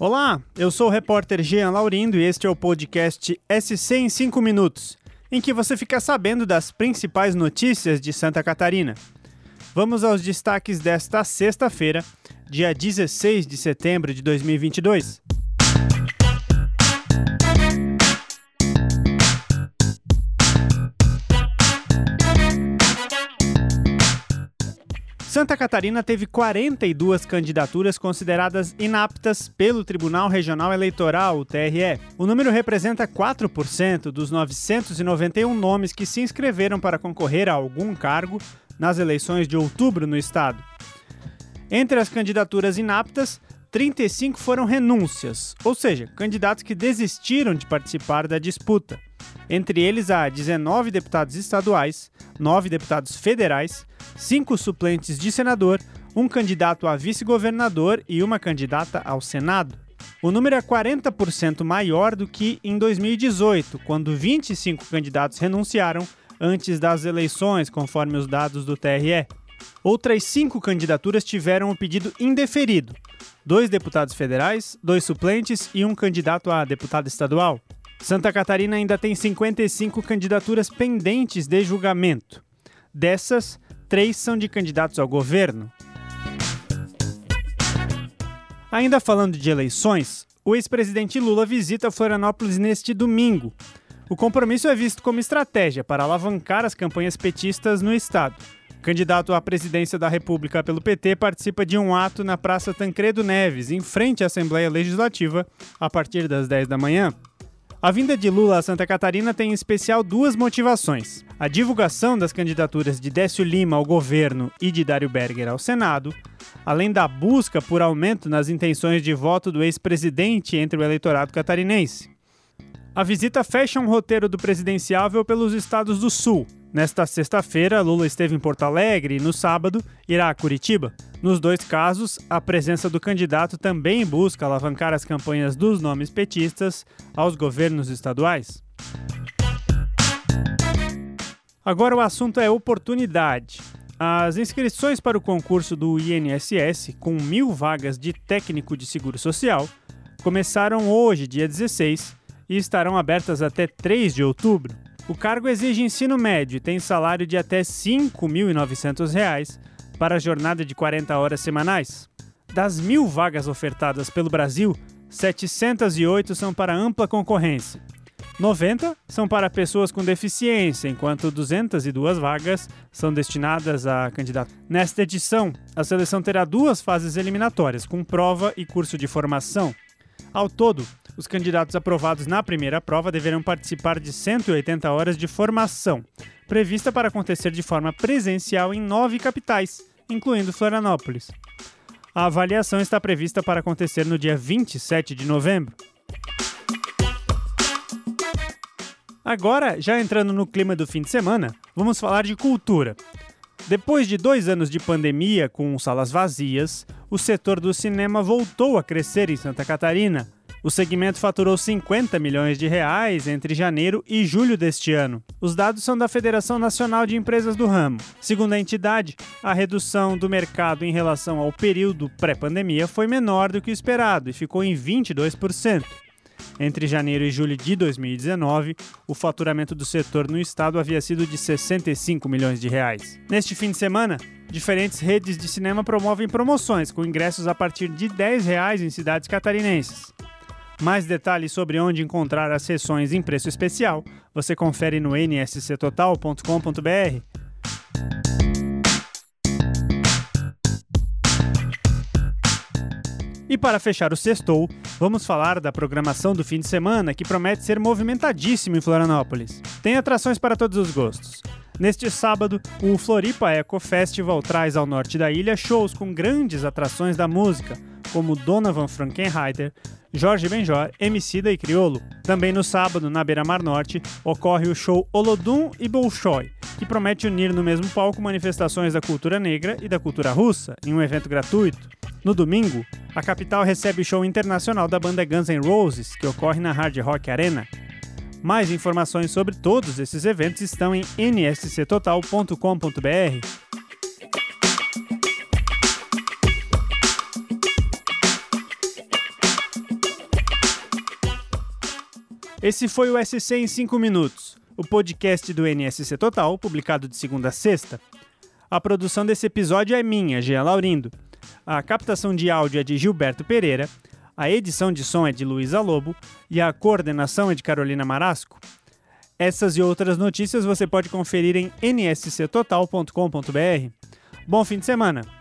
Olá, eu sou o repórter Jean Laurindo e este é o podcast SC em 5 minutos, em que você fica sabendo das principais notícias de Santa Catarina. Vamos aos destaques desta sexta-feira, dia 16 de setembro de 2022. Santa Catarina teve 42 candidaturas consideradas inaptas pelo Tribunal Regional Eleitoral, o TRE. O número representa 4% dos 991 nomes que se inscreveram para concorrer a algum cargo nas eleições de outubro no estado. Entre as candidaturas inaptas, 35 foram renúncias, ou seja, candidatos que desistiram de participar da disputa. Entre eles há 19 deputados estaduais, 9 deputados federais, 5 suplentes de senador, um candidato a vice-governador e uma candidata ao Senado. O número é 40% maior do que em 2018, quando 25 candidatos renunciaram antes das eleições, conforme os dados do TRE. Outras cinco candidaturas tiveram o pedido indeferido: dois deputados federais, dois suplentes e um candidato a deputado estadual. Santa Catarina ainda tem 55 candidaturas pendentes de julgamento. Dessas, três são de candidatos ao governo. Ainda falando de eleições, o ex-presidente Lula visita Florianópolis neste domingo. O compromisso é visto como estratégia para alavancar as campanhas petistas no estado. O candidato à presidência da República pelo PT participa de um ato na Praça Tancredo Neves, em frente à Assembleia Legislativa, a partir das 10 da manhã. A vinda de Lula a Santa Catarina tem em especial duas motivações: a divulgação das candidaturas de Décio Lima ao governo e de Dário Berger ao Senado, além da busca por aumento nas intenções de voto do ex-presidente entre o eleitorado catarinense. A visita fecha um roteiro do presidenciável pelos estados do Sul, Nesta sexta-feira, Lula esteve em Porto Alegre e no sábado irá a Curitiba. Nos dois casos, a presença do candidato também busca alavancar as campanhas dos nomes petistas aos governos estaduais. Agora o assunto é oportunidade. As inscrições para o concurso do INSS, com mil vagas de técnico de seguro social, começaram hoje, dia 16, e estarão abertas até 3 de outubro. O cargo exige ensino médio e tem salário de até R$ 5.900 para a jornada de 40 horas semanais. Das mil vagas ofertadas pelo Brasil, 708 são para ampla concorrência. 90 são para pessoas com deficiência, enquanto 202 vagas são destinadas a candidatos. Nesta edição, a seleção terá duas fases eliminatórias, com prova e curso de formação. Ao todo, os candidatos aprovados na primeira prova deverão participar de 180 horas de formação, prevista para acontecer de forma presencial em nove capitais, incluindo Florianópolis. A avaliação está prevista para acontecer no dia 27 de novembro. Agora, já entrando no clima do fim de semana, vamos falar de cultura. Depois de dois anos de pandemia com salas vazias, o setor do cinema voltou a crescer em Santa Catarina, o segmento faturou 50 milhões de reais entre janeiro e julho deste ano. Os dados são da Federação Nacional de Empresas do Ramo. Segundo a entidade, a redução do mercado em relação ao período pré-pandemia foi menor do que o esperado e ficou em 22%. Entre janeiro e julho de 2019, o faturamento do setor no estado havia sido de 65 milhões de reais. Neste fim de semana, diferentes redes de cinema promovem promoções com ingressos a partir de 10 reais em cidades catarinenses. Mais detalhes sobre onde encontrar as sessões em preço especial, você confere no nsctotal.com.br. E para fechar o sextou, vamos falar da programação do fim de semana que promete ser movimentadíssimo em Florianópolis. Tem atrações para todos os gostos. Neste sábado, o Floripa Eco Festival traz ao norte da ilha shows com grandes atrações da música, como Donovan Frankenreiter, Jorge Benjor, Emicida e Criolo. Também no sábado, na Beira Mar Norte, ocorre o show Olodum e Bolshoi, que promete unir no mesmo palco manifestações da cultura negra e da cultura russa, em um evento gratuito. No domingo, a capital recebe o show internacional da banda Guns N' Roses, que ocorre na Hard Rock Arena. Mais informações sobre todos esses eventos estão em nsctotal.com.br. Esse foi o SC em 5 minutos, o podcast do NSC Total, publicado de segunda a sexta. A produção desse episódio é minha, Jean Laurindo. A captação de áudio é de Gilberto Pereira, a edição de som é de Luísa Lobo e a coordenação é de Carolina Marasco. Essas e outras notícias você pode conferir em nsctotal.com.br. Bom fim de semana!